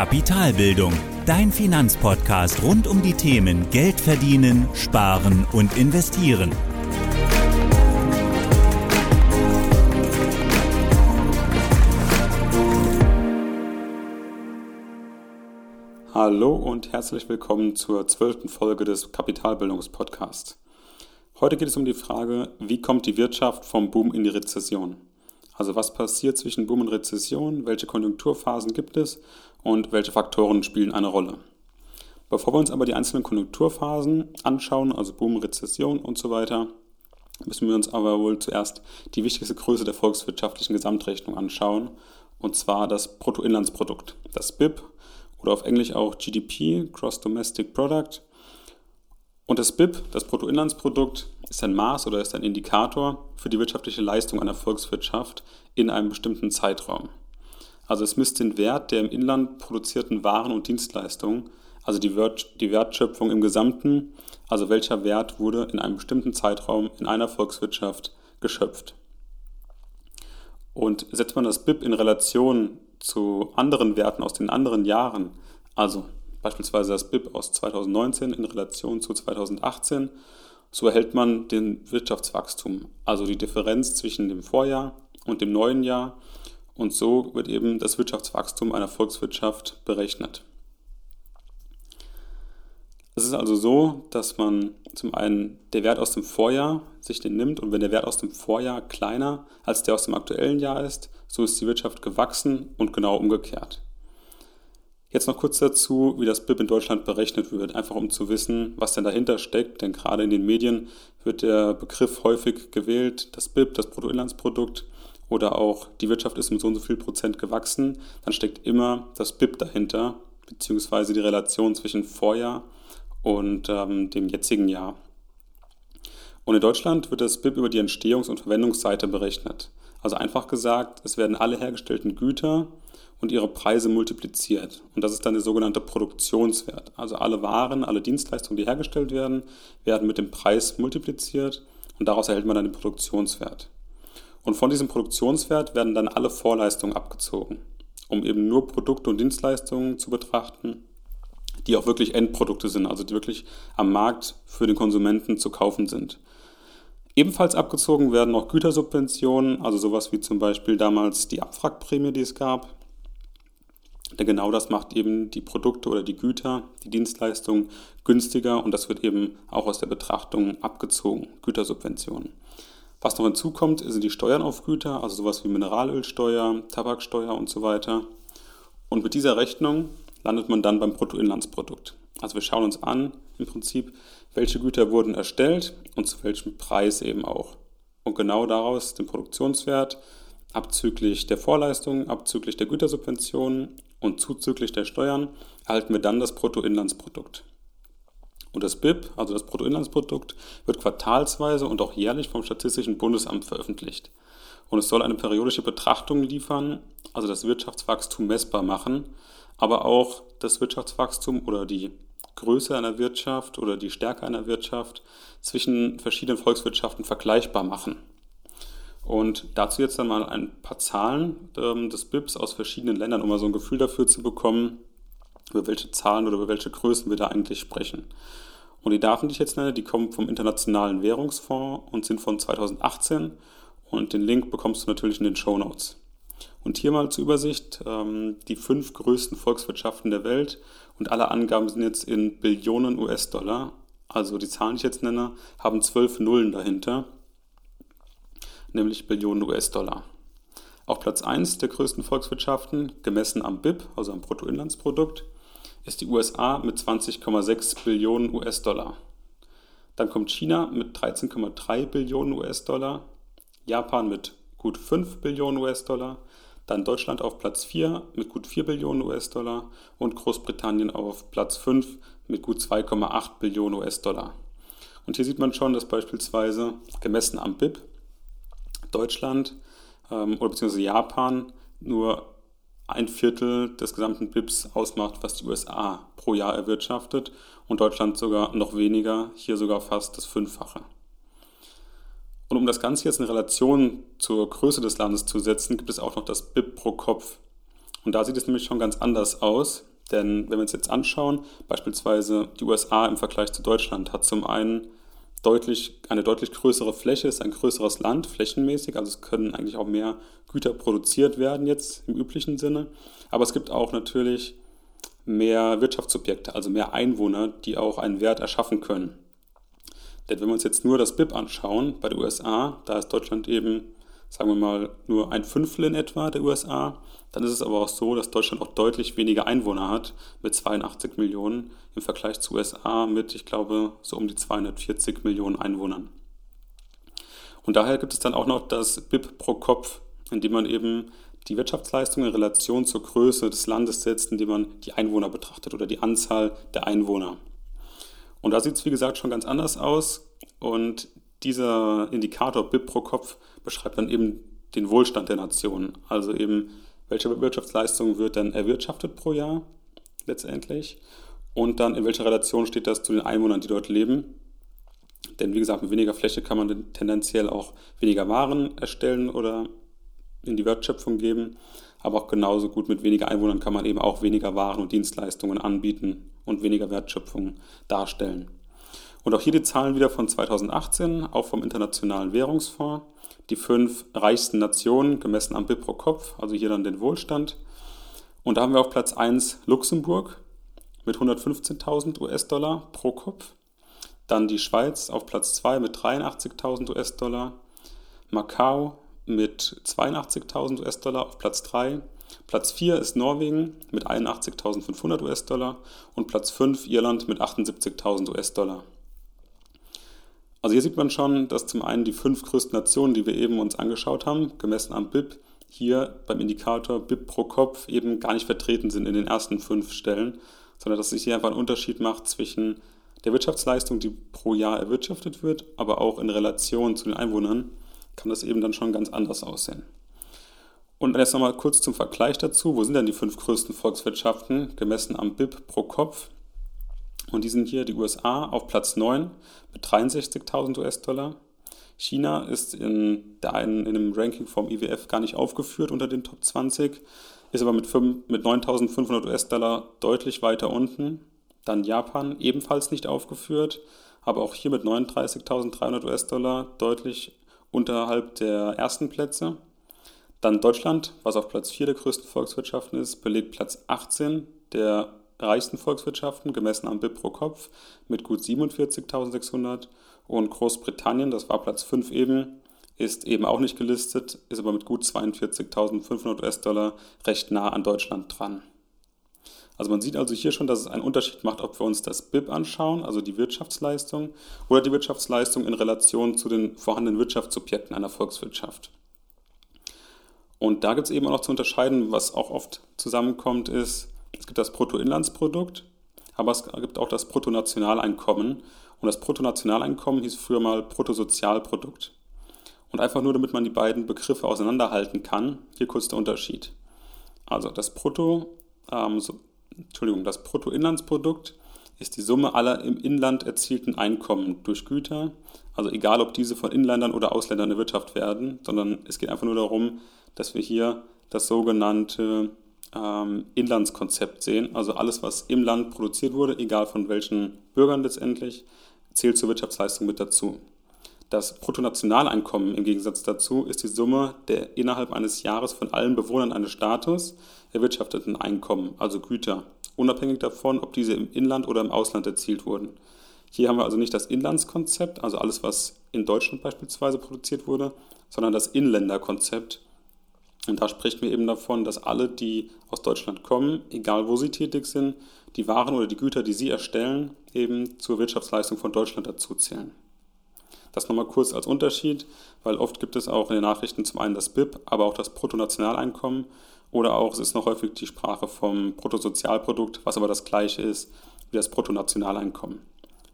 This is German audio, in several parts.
Kapitalbildung, dein Finanzpodcast rund um die Themen Geld verdienen, sparen und investieren. Hallo und herzlich willkommen zur zwölften Folge des Kapitalbildungspodcasts. Heute geht es um die Frage, wie kommt die Wirtschaft vom Boom in die Rezession? Also was passiert zwischen Boom und Rezession, welche Konjunkturphasen gibt es und welche Faktoren spielen eine Rolle. Bevor wir uns aber die einzelnen Konjunkturphasen anschauen, also Boom, Rezession und so weiter, müssen wir uns aber wohl zuerst die wichtigste Größe der volkswirtschaftlichen Gesamtrechnung anschauen, und zwar das Bruttoinlandsprodukt, das BIP oder auf Englisch auch GDP, Gross Domestic Product. Und das BIP, das Bruttoinlandsprodukt, ist ein Maß oder ist ein Indikator für die wirtschaftliche Leistung einer Volkswirtschaft in einem bestimmten Zeitraum. Also es misst den Wert der im Inland produzierten Waren und Dienstleistungen, also die, Wert, die Wertschöpfung im Gesamten, also welcher Wert wurde in einem bestimmten Zeitraum in einer Volkswirtschaft geschöpft. Und setzt man das BIP in Relation zu anderen Werten aus den anderen Jahren, also beispielsweise das BIP aus 2019 in Relation zu 2018, so erhält man den Wirtschaftswachstum, also die Differenz zwischen dem Vorjahr und dem neuen Jahr. Und so wird eben das Wirtschaftswachstum einer Volkswirtschaft berechnet. Es ist also so, dass man zum einen der Wert aus dem Vorjahr sich den nimmt und wenn der Wert aus dem Vorjahr kleiner als der aus dem aktuellen Jahr ist, so ist die Wirtschaft gewachsen und genau umgekehrt. Jetzt noch kurz dazu, wie das BIP in Deutschland berechnet wird, einfach um zu wissen, was denn dahinter steckt, denn gerade in den Medien wird der Begriff häufig gewählt, das BIP, das Bruttoinlandsprodukt oder auch die Wirtschaft ist mit so und so viel Prozent gewachsen, dann steckt immer das BIP dahinter, beziehungsweise die Relation zwischen Vorjahr und ähm, dem jetzigen Jahr. Und in Deutschland wird das BIP über die Entstehungs- und Verwendungsseite berechnet. Also einfach gesagt, es werden alle hergestellten Güter und ihre Preise multipliziert. Und das ist dann der sogenannte Produktionswert. Also alle Waren, alle Dienstleistungen, die hergestellt werden, werden mit dem Preis multipliziert und daraus erhält man dann den Produktionswert. Und von diesem Produktionswert werden dann alle Vorleistungen abgezogen, um eben nur Produkte und Dienstleistungen zu betrachten, die auch wirklich Endprodukte sind, also die wirklich am Markt für den Konsumenten zu kaufen sind. Ebenfalls abgezogen werden noch Gütersubventionen, also sowas wie zum Beispiel damals die Abwrackprämie, die es gab. Denn genau das macht eben die Produkte oder die Güter, die Dienstleistungen günstiger und das wird eben auch aus der Betrachtung abgezogen, Gütersubventionen. Was noch hinzukommt, sind die Steuern auf Güter, also sowas wie Mineralölsteuer, Tabaksteuer und so weiter. Und mit dieser Rechnung landet man dann beim Bruttoinlandsprodukt. Also wir schauen uns an, im Prinzip, welche Güter wurden erstellt und zu welchem Preis eben auch. Und genau daraus den Produktionswert abzüglich der Vorleistungen, abzüglich der Gütersubventionen und zuzüglich der Steuern erhalten wir dann das Bruttoinlandsprodukt. Und das BIP, also das Bruttoinlandsprodukt, wird quartalsweise und auch jährlich vom Statistischen Bundesamt veröffentlicht. Und es soll eine periodische Betrachtung liefern, also das Wirtschaftswachstum messbar machen, aber auch das Wirtschaftswachstum oder die Größe einer Wirtschaft oder die Stärke einer Wirtschaft zwischen verschiedenen Volkswirtschaften vergleichbar machen. Und dazu jetzt dann mal ein paar Zahlen ähm, des BIPs aus verschiedenen Ländern, um mal so ein Gefühl dafür zu bekommen, über welche Zahlen oder über welche Größen wir da eigentlich sprechen. Und die Daten, die ich jetzt nenne, die kommen vom Internationalen Währungsfonds und sind von 2018. Und den Link bekommst du natürlich in den Show Notes. Und hier mal zur Übersicht ähm, die fünf größten Volkswirtschaften der Welt und alle Angaben sind jetzt in Billionen US-Dollar. Also die Zahlen, die ich jetzt nenne, haben zwölf Nullen dahinter, nämlich Billionen US-Dollar. Auf Platz 1 der größten Volkswirtschaften, gemessen am BIP, also am Bruttoinlandsprodukt, ist die USA mit 20,6 Billionen US-Dollar. Dann kommt China mit 13,3 Billionen US-Dollar, Japan mit gut 5 Billionen US-Dollar, dann Deutschland auf Platz 4 mit gut 4 Billionen US-Dollar und Großbritannien auf Platz 5 mit gut 2,8 Billionen US-Dollar. Und hier sieht man schon, dass beispielsweise gemessen am BIP Deutschland ähm, oder beziehungsweise Japan nur ein Viertel des gesamten BIPs ausmacht, was die USA pro Jahr erwirtschaftet und Deutschland sogar noch weniger, hier sogar fast das Fünffache. Und um das Ganze jetzt in Relation zur Größe des Landes zu setzen, gibt es auch noch das BIP pro Kopf. Und da sieht es nämlich schon ganz anders aus. Denn wenn wir uns jetzt anschauen, beispielsweise die USA im Vergleich zu Deutschland hat zum einen deutlich, eine deutlich größere Fläche, ist ein größeres Land flächenmäßig, also es können eigentlich auch mehr Güter produziert werden jetzt im üblichen Sinne. Aber es gibt auch natürlich mehr Wirtschaftsobjekte, also mehr Einwohner, die auch einen Wert erschaffen können. Denn wenn wir uns jetzt nur das BIP anschauen bei der USA, da ist Deutschland eben, sagen wir mal, nur ein Fünftel in etwa der USA, dann ist es aber auch so, dass Deutschland auch deutlich weniger Einwohner hat, mit 82 Millionen im Vergleich zu USA mit, ich glaube, so um die 240 Millionen Einwohnern. Und daher gibt es dann auch noch das BIP pro Kopf, indem man eben die Wirtschaftsleistung in Relation zur Größe des Landes setzt, indem man die Einwohner betrachtet oder die Anzahl der Einwohner. Und da sieht es, wie gesagt, schon ganz anders aus. Und dieser Indikator BIP pro Kopf beschreibt dann eben den Wohlstand der Nation. Also eben, welche Wirtschaftsleistung wird dann erwirtschaftet pro Jahr letztendlich. Und dann in welcher Relation steht das zu den Einwohnern, die dort leben. Denn wie gesagt, mit weniger Fläche kann man tendenziell auch weniger Waren erstellen oder in die Wertschöpfung geben. Aber auch genauso gut mit weniger Einwohnern kann man eben auch weniger Waren und Dienstleistungen anbieten und weniger Wertschöpfung darstellen. Und auch hier die Zahlen wieder von 2018, auch vom Internationalen Währungsfonds. Die fünf reichsten Nationen gemessen am BIP pro Kopf, also hier dann den Wohlstand. Und da haben wir auf Platz 1 Luxemburg mit 115.000 US-Dollar pro Kopf. Dann die Schweiz auf Platz 2 mit 83.000 US-Dollar. Macau mit 82.000 US-Dollar auf Platz 3. Platz 4 ist Norwegen mit 81.500 US-Dollar und Platz 5 Irland mit 78.000 US-Dollar. Also hier sieht man schon, dass zum einen die fünf größten Nationen, die wir eben uns angeschaut haben, gemessen am BIP, hier beim Indikator BIP pro Kopf eben gar nicht vertreten sind in den ersten fünf Stellen, sondern dass sich hier einfach ein Unterschied macht zwischen der Wirtschaftsleistung, die pro Jahr erwirtschaftet wird, aber auch in Relation zu den Einwohnern kann das eben dann schon ganz anders aussehen. Und jetzt nochmal kurz zum Vergleich dazu. Wo sind denn die fünf größten Volkswirtschaften gemessen am BIP pro Kopf? Und die sind hier die USA auf Platz 9 mit 63.000 US-Dollar. China ist in, der in einem Ranking vom IWF gar nicht aufgeführt unter den Top 20, ist aber mit, mit 9.500 US-Dollar deutlich weiter unten. Dann Japan ebenfalls nicht aufgeführt, aber auch hier mit 39.300 US-Dollar deutlich unterhalb der ersten Plätze. Dann Deutschland, was auf Platz 4 der größten Volkswirtschaften ist, belegt Platz 18 der reichsten Volkswirtschaften, gemessen am BIP pro Kopf, mit gut 47.600. Und Großbritannien, das war Platz 5 eben, ist eben auch nicht gelistet, ist aber mit gut 42.500 US-Dollar recht nah an Deutschland dran. Also man sieht also hier schon, dass es einen Unterschied macht, ob wir uns das BIP anschauen, also die Wirtschaftsleistung, oder die Wirtschaftsleistung in Relation zu den vorhandenen Wirtschaftsobjekten einer Volkswirtschaft. Und da gibt es eben auch noch zu unterscheiden, was auch oft zusammenkommt, ist, es gibt das Bruttoinlandsprodukt, aber es gibt auch das Bruttonationaleinkommen. Und das Bruttonationaleinkommen hieß früher mal Bruttosozialprodukt. Und einfach nur, damit man die beiden Begriffe auseinanderhalten kann, hier kurz der Unterschied. Also das Brutto, ähm, so, Entschuldigung, das Bruttoinlandsprodukt ist die Summe aller im Inland erzielten Einkommen durch Güter, also egal ob diese von Inländern oder Ausländern erwirtschaftet werden, sondern es geht einfach nur darum, dass wir hier das sogenannte ähm, Inlandskonzept sehen. Also alles, was im Land produziert wurde, egal von welchen Bürgern letztendlich, zählt zur Wirtschaftsleistung mit dazu. Das Bruttonationaleinkommen im Gegensatz dazu ist die Summe der innerhalb eines Jahres von allen Bewohnern eines Staates erwirtschafteten Einkommen, also Güter, unabhängig davon, ob diese im Inland oder im Ausland erzielt wurden. Hier haben wir also nicht das Inlandskonzept, also alles, was in Deutschland beispielsweise produziert wurde, sondern das Inländerkonzept, und da spricht mir eben davon, dass alle, die aus Deutschland kommen, egal wo sie tätig sind, die Waren oder die Güter, die sie erstellen, eben zur Wirtschaftsleistung von Deutschland dazuzählen. Das nochmal kurz als Unterschied, weil oft gibt es auch in den Nachrichten zum einen das BIP, aber auch das Bruttonationaleinkommen oder auch es ist noch häufig die Sprache vom Bruttosozialprodukt, was aber das gleiche ist wie das Bruttonationaleinkommen.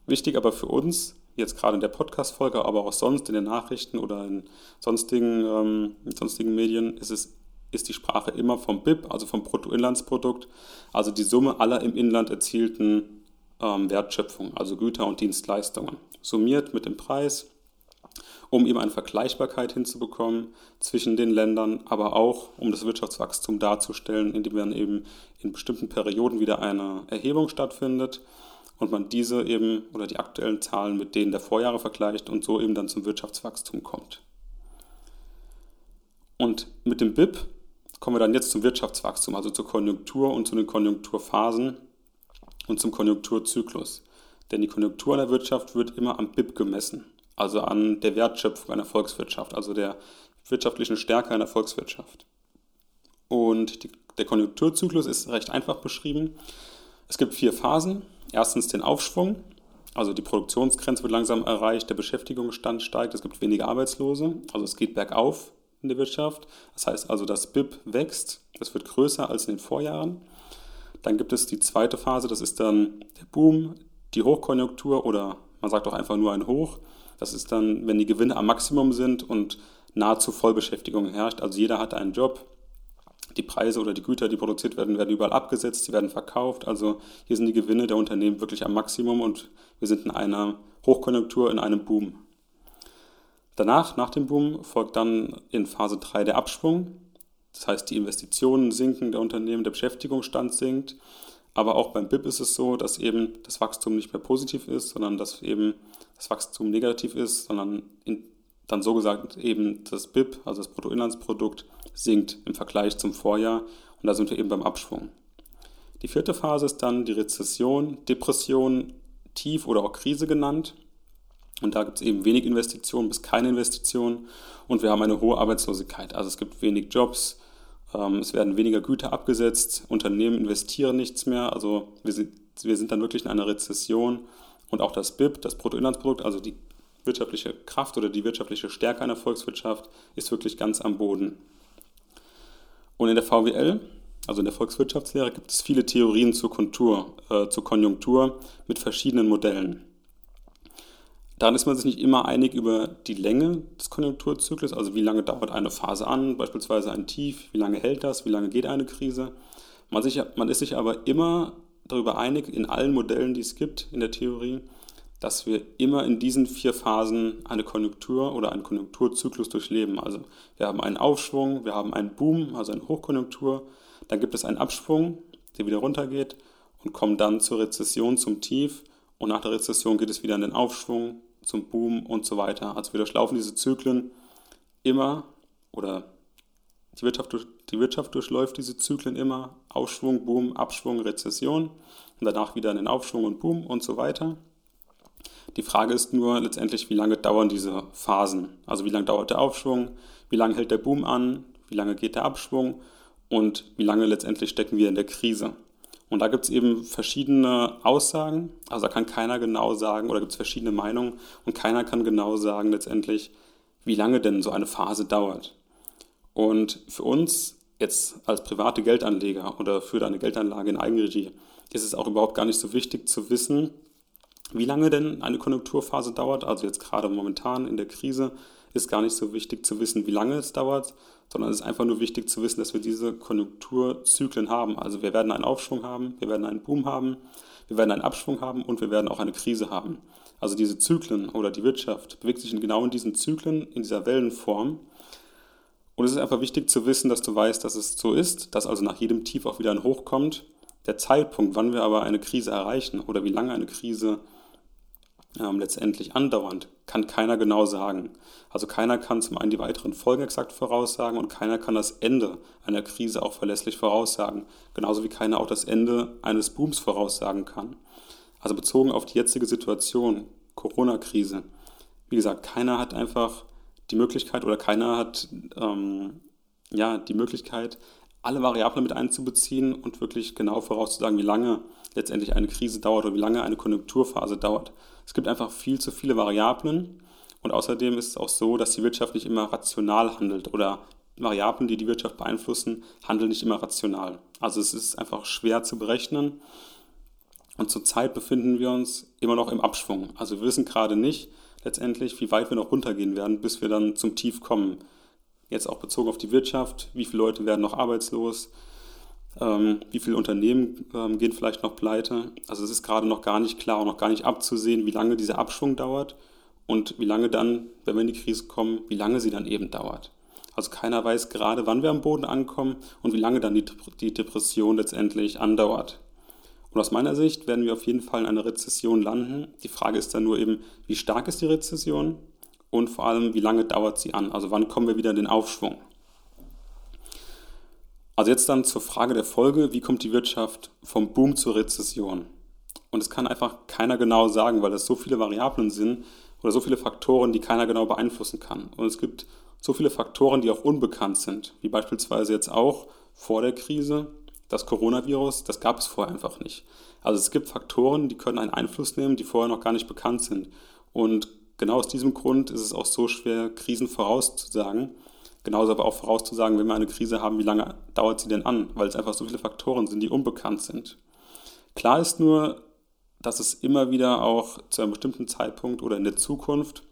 Wichtig aber für uns jetzt gerade in der Podcast-Folge, aber auch sonst in den Nachrichten oder in sonstigen, ähm, in sonstigen Medien, ist, es, ist die Sprache immer vom BIP, also vom Bruttoinlandsprodukt, also die Summe aller im Inland erzielten ähm, Wertschöpfung, also Güter und Dienstleistungen. Summiert mit dem Preis um eben eine Vergleichbarkeit hinzubekommen zwischen den Ländern, aber auch um das Wirtschaftswachstum darzustellen, indem dann eben in bestimmten Perioden wieder eine Erhebung stattfindet und man diese eben oder die aktuellen Zahlen mit denen der Vorjahre vergleicht und so eben dann zum Wirtschaftswachstum kommt. Und mit dem BIP kommen wir dann jetzt zum Wirtschaftswachstum, also zur Konjunktur und zu den Konjunkturphasen und zum Konjunkturzyklus. Denn die Konjunktur in der Wirtschaft wird immer am BIP gemessen also an der Wertschöpfung einer Volkswirtschaft, also der wirtschaftlichen Stärke einer Volkswirtschaft. Und die, der Konjunkturzyklus ist recht einfach beschrieben. Es gibt vier Phasen. Erstens den Aufschwung, also die Produktionsgrenze wird langsam erreicht, der Beschäftigungsstand steigt, es gibt weniger Arbeitslose, also es geht bergauf in der Wirtschaft. Das heißt also, das BIP wächst, es wird größer als in den Vorjahren. Dann gibt es die zweite Phase, das ist dann der Boom, die Hochkonjunktur oder man sagt auch einfach nur ein Hoch. Das ist dann, wenn die Gewinne am Maximum sind und nahezu Vollbeschäftigung herrscht. Also jeder hat einen Job. Die Preise oder die Güter, die produziert werden, werden überall abgesetzt, sie werden verkauft. Also hier sind die Gewinne der Unternehmen wirklich am Maximum und wir sind in einer Hochkonjunktur, in einem Boom. Danach, nach dem Boom, folgt dann in Phase 3 der Abschwung. Das heißt, die Investitionen sinken der Unternehmen, der Beschäftigungsstand sinkt. Aber auch beim BIP ist es so, dass eben das Wachstum nicht mehr positiv ist, sondern dass eben das Wachstum negativ ist, sondern in, dann so gesagt eben das BIP, also das Bruttoinlandsprodukt, sinkt im Vergleich zum Vorjahr und da sind wir eben beim Abschwung. Die vierte Phase ist dann die Rezession, Depression, Tief oder auch Krise genannt. Und da gibt es eben wenig Investitionen bis keine Investitionen und wir haben eine hohe Arbeitslosigkeit. Also es gibt wenig Jobs, ähm, es werden weniger Güter abgesetzt, Unternehmen investieren nichts mehr. Also wir sind, wir sind dann wirklich in einer Rezession und auch das BIP, das Bruttoinlandsprodukt, also die wirtschaftliche Kraft oder die wirtschaftliche Stärke einer Volkswirtschaft, ist wirklich ganz am Boden. Und in der VWL, also in der Volkswirtschaftslehre, gibt es viele Theorien zur, Kontur, äh, zur Konjunktur mit verschiedenen Modellen. Daran ist man sich nicht immer einig über die Länge des Konjunkturzyklus, also wie lange dauert eine Phase an, beispielsweise ein Tief, wie lange hält das, wie lange geht eine Krise. Man, sich, man ist sich aber immer darüber einig, in allen Modellen, die es gibt in der Theorie, dass wir immer in diesen vier Phasen eine Konjunktur oder einen Konjunkturzyklus durchleben. Also wir haben einen Aufschwung, wir haben einen Boom, also eine Hochkonjunktur, dann gibt es einen Abschwung, der wieder runtergeht und kommt dann zur Rezession, zum Tief und nach der Rezession geht es wieder in den Aufschwung, zum Boom und so weiter. Also wir durchlaufen diese Zyklen immer oder die Wirtschaft, die Wirtschaft durchläuft diese Zyklen immer. Aufschwung, Boom, Abschwung, Rezession und danach wieder in den Aufschwung und Boom und so weiter. Die Frage ist nur letztendlich, wie lange dauern diese Phasen? Also wie lange dauert der Aufschwung, wie lange hält der Boom an, wie lange geht der Abschwung und wie lange letztendlich stecken wir in der Krise. Und da gibt es eben verschiedene Aussagen, also da kann keiner genau sagen, oder gibt es verschiedene Meinungen und keiner kann genau sagen letztendlich, wie lange denn so eine Phase dauert. Und für uns jetzt als private Geldanleger oder für deine Geldanlage in Eigenregie ist es auch überhaupt gar nicht so wichtig zu wissen, wie lange denn eine Konjunkturphase dauert. Also jetzt gerade momentan in der Krise ist gar nicht so wichtig zu wissen, wie lange es dauert, sondern es ist einfach nur wichtig zu wissen, dass wir diese Konjunkturzyklen haben. Also wir werden einen Aufschwung haben, wir werden einen Boom haben, wir werden einen Abschwung haben und wir werden auch eine Krise haben. Also diese Zyklen oder die Wirtschaft bewegt sich in genau in diesen Zyklen, in dieser Wellenform. Und es ist einfach wichtig zu wissen, dass du weißt, dass es so ist, dass also nach jedem Tief auch wieder ein Hoch kommt. Der Zeitpunkt, wann wir aber eine Krise erreichen oder wie lange eine Krise ähm, letztendlich andauernd, kann keiner genau sagen. Also keiner kann zum einen die weiteren Folgen exakt voraussagen und keiner kann das Ende einer Krise auch verlässlich voraussagen. Genauso wie keiner auch das Ende eines Booms voraussagen kann. Also bezogen auf die jetzige Situation, Corona-Krise, wie gesagt, keiner hat einfach die Möglichkeit oder keiner hat ähm, ja, die Möglichkeit, alle Variablen mit einzubeziehen und wirklich genau vorauszusagen, wie lange letztendlich eine Krise dauert oder wie lange eine Konjunkturphase dauert. Es gibt einfach viel zu viele Variablen und außerdem ist es auch so, dass die Wirtschaft nicht immer rational handelt oder Variablen, die die Wirtschaft beeinflussen, handeln nicht immer rational. Also es ist einfach schwer zu berechnen und zurzeit befinden wir uns immer noch im Abschwung. Also wir wissen gerade nicht letztendlich, wie weit wir noch runtergehen werden, bis wir dann zum Tief kommen. Jetzt auch bezogen auf die Wirtschaft, wie viele Leute werden noch arbeitslos, ähm, wie viele Unternehmen ähm, gehen vielleicht noch pleite. Also es ist gerade noch gar nicht klar und noch gar nicht abzusehen, wie lange dieser Abschwung dauert und wie lange dann, wenn wir in die Krise kommen, wie lange sie dann eben dauert. Also keiner weiß gerade, wann wir am Boden ankommen und wie lange dann die, die Depression letztendlich andauert. Und aus meiner Sicht werden wir auf jeden Fall in einer Rezession landen. Die Frage ist dann nur eben, wie stark ist die Rezession und vor allem, wie lange dauert sie an? Also wann kommen wir wieder in den Aufschwung? Also jetzt dann zur Frage der Folge, wie kommt die Wirtschaft vom Boom zur Rezession? Und es kann einfach keiner genau sagen, weil es so viele Variablen sind oder so viele Faktoren, die keiner genau beeinflussen kann. Und es gibt so viele Faktoren, die auch unbekannt sind, wie beispielsweise jetzt auch vor der Krise das Coronavirus, das gab es vorher einfach nicht. Also es gibt Faktoren, die können einen Einfluss nehmen, die vorher noch gar nicht bekannt sind. Und genau aus diesem Grund ist es auch so schwer, Krisen vorauszusagen. Genauso aber auch vorauszusagen, wenn wir eine Krise haben, wie lange dauert sie denn an, weil es einfach so viele Faktoren sind, die unbekannt sind. Klar ist nur, dass es immer wieder auch zu einem bestimmten Zeitpunkt oder in der Zukunft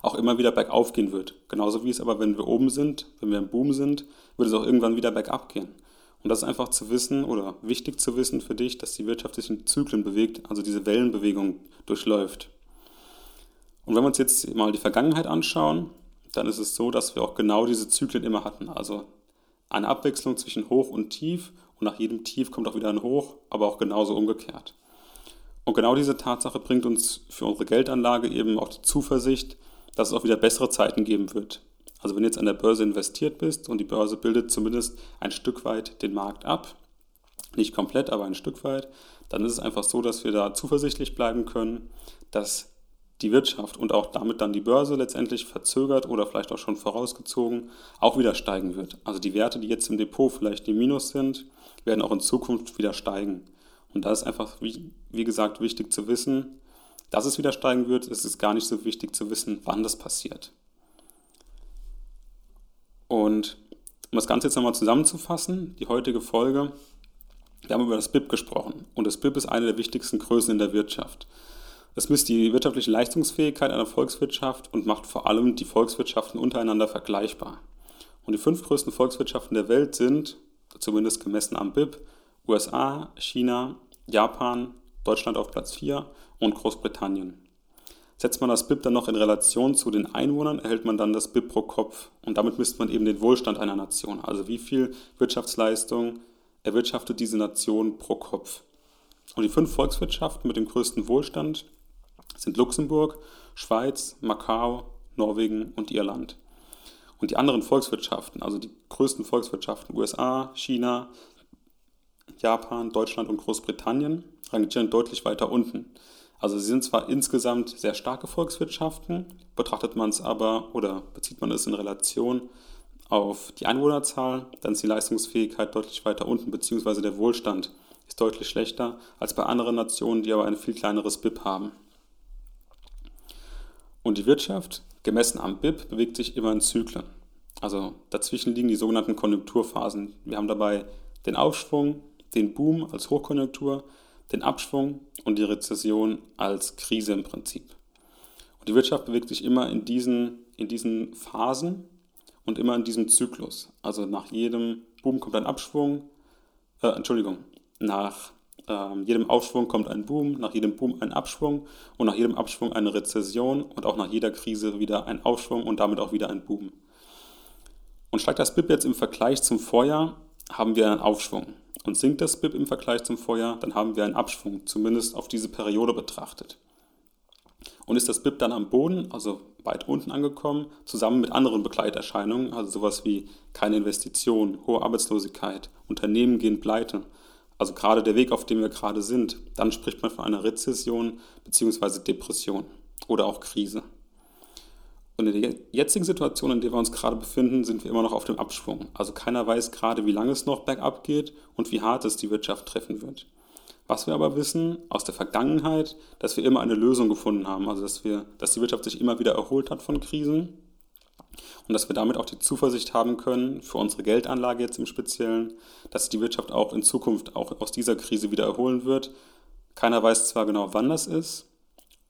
auch immer wieder bergauf gehen wird. Genauso wie es aber, wenn wir oben sind, wenn wir im Boom sind, wird es auch irgendwann wieder bergab gehen. Und das ist einfach zu wissen oder wichtig zu wissen für dich, dass die Wirtschaft sich in Zyklen bewegt, also diese Wellenbewegung durchläuft. Und wenn wir uns jetzt mal die Vergangenheit anschauen, dann ist es so, dass wir auch genau diese Zyklen immer hatten. Also eine Abwechslung zwischen Hoch und Tief und nach jedem Tief kommt auch wieder ein Hoch, aber auch genauso umgekehrt. Und genau diese Tatsache bringt uns für unsere Geldanlage eben auch die Zuversicht, dass es auch wieder bessere Zeiten geben wird. Also wenn du jetzt an der Börse investiert bist und die Börse bildet zumindest ein Stück weit den Markt ab, nicht komplett, aber ein Stück weit, dann ist es einfach so, dass wir da zuversichtlich bleiben können, dass die Wirtschaft und auch damit dann die Börse letztendlich verzögert oder vielleicht auch schon vorausgezogen auch wieder steigen wird. Also die Werte, die jetzt im Depot vielleicht im Minus sind, werden auch in Zukunft wieder steigen. Und da ist einfach, wie, wie gesagt, wichtig zu wissen, dass es wieder steigen wird. Es ist gar nicht so wichtig zu wissen, wann das passiert. Und um das Ganze jetzt nochmal zusammenzufassen, die heutige Folge, wir haben über das BIP gesprochen. Und das BIP ist eine der wichtigsten Größen in der Wirtschaft. Es misst die wirtschaftliche Leistungsfähigkeit einer Volkswirtschaft und macht vor allem die Volkswirtschaften untereinander vergleichbar. Und die fünf größten Volkswirtschaften der Welt sind, zumindest gemessen am BIP, USA, China, Japan, Deutschland auf Platz 4 und Großbritannien. Setzt man das BIP dann noch in Relation zu den Einwohnern, erhält man dann das BIP pro Kopf. Und damit misst man eben den Wohlstand einer Nation. Also wie viel Wirtschaftsleistung erwirtschaftet diese Nation pro Kopf. Und die fünf Volkswirtschaften mit dem größten Wohlstand sind Luxemburg, Schweiz, Macau, Norwegen und Irland. Und die anderen Volkswirtschaften, also die größten Volkswirtschaften, USA, China, Japan, Deutschland und Großbritannien, rangieren deutlich weiter unten. Also sie sind zwar insgesamt sehr starke Volkswirtschaften, betrachtet man es aber oder bezieht man es in Relation auf die Einwohnerzahl, dann ist die Leistungsfähigkeit deutlich weiter unten, beziehungsweise der Wohlstand ist deutlich schlechter als bei anderen Nationen, die aber ein viel kleineres BIP haben. Und die Wirtschaft, gemessen am BIP, bewegt sich immer in Zyklen. Also dazwischen liegen die sogenannten Konjunkturphasen. Wir haben dabei den Aufschwung, den Boom als Hochkonjunktur, den Abschwung und die Rezession als Krise im Prinzip. Und die Wirtschaft bewegt sich immer in diesen, in diesen Phasen und immer in diesem Zyklus. Also nach jedem Boom kommt ein Abschwung, äh, Entschuldigung, nach äh, jedem Aufschwung kommt ein Boom, nach jedem Boom ein Abschwung und nach jedem Abschwung eine Rezession und auch nach jeder Krise wieder ein Aufschwung und damit auch wieder ein Boom. Und steigt das BIP jetzt im Vergleich zum Vorjahr, haben wir einen Aufschwung. Und sinkt das BIP im Vergleich zum Vorjahr, dann haben wir einen Abschwung, zumindest auf diese Periode betrachtet. Und ist das BIP dann am Boden, also weit unten angekommen, zusammen mit anderen Begleiterscheinungen, also sowas wie keine Investition, hohe Arbeitslosigkeit, Unternehmen gehen pleite, also gerade der Weg, auf dem wir gerade sind, dann spricht man von einer Rezession bzw. Depression oder auch Krise. Und in der jetzigen Situation, in der wir uns gerade befinden, sind wir immer noch auf dem Abschwung. Also keiner weiß gerade, wie lange es noch bergab geht und wie hart es die Wirtschaft treffen wird. Was wir aber wissen aus der Vergangenheit, dass wir immer eine Lösung gefunden haben, also dass, wir, dass die Wirtschaft sich immer wieder erholt hat von Krisen und dass wir damit auch die Zuversicht haben können, für unsere Geldanlage jetzt im Speziellen, dass die Wirtschaft auch in Zukunft auch aus dieser Krise wieder erholen wird. Keiner weiß zwar genau, wann das ist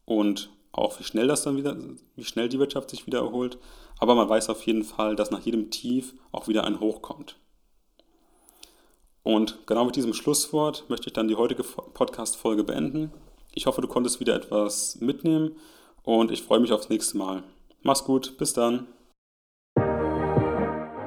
und auch wie schnell das dann wieder, wie schnell die Wirtschaft sich wieder erholt. Aber man weiß auf jeden Fall, dass nach jedem Tief auch wieder ein Hoch kommt. Und genau mit diesem Schlusswort möchte ich dann die heutige Podcast-Folge beenden. Ich hoffe, du konntest wieder etwas mitnehmen und ich freue mich aufs nächste Mal. Mach's gut, bis dann.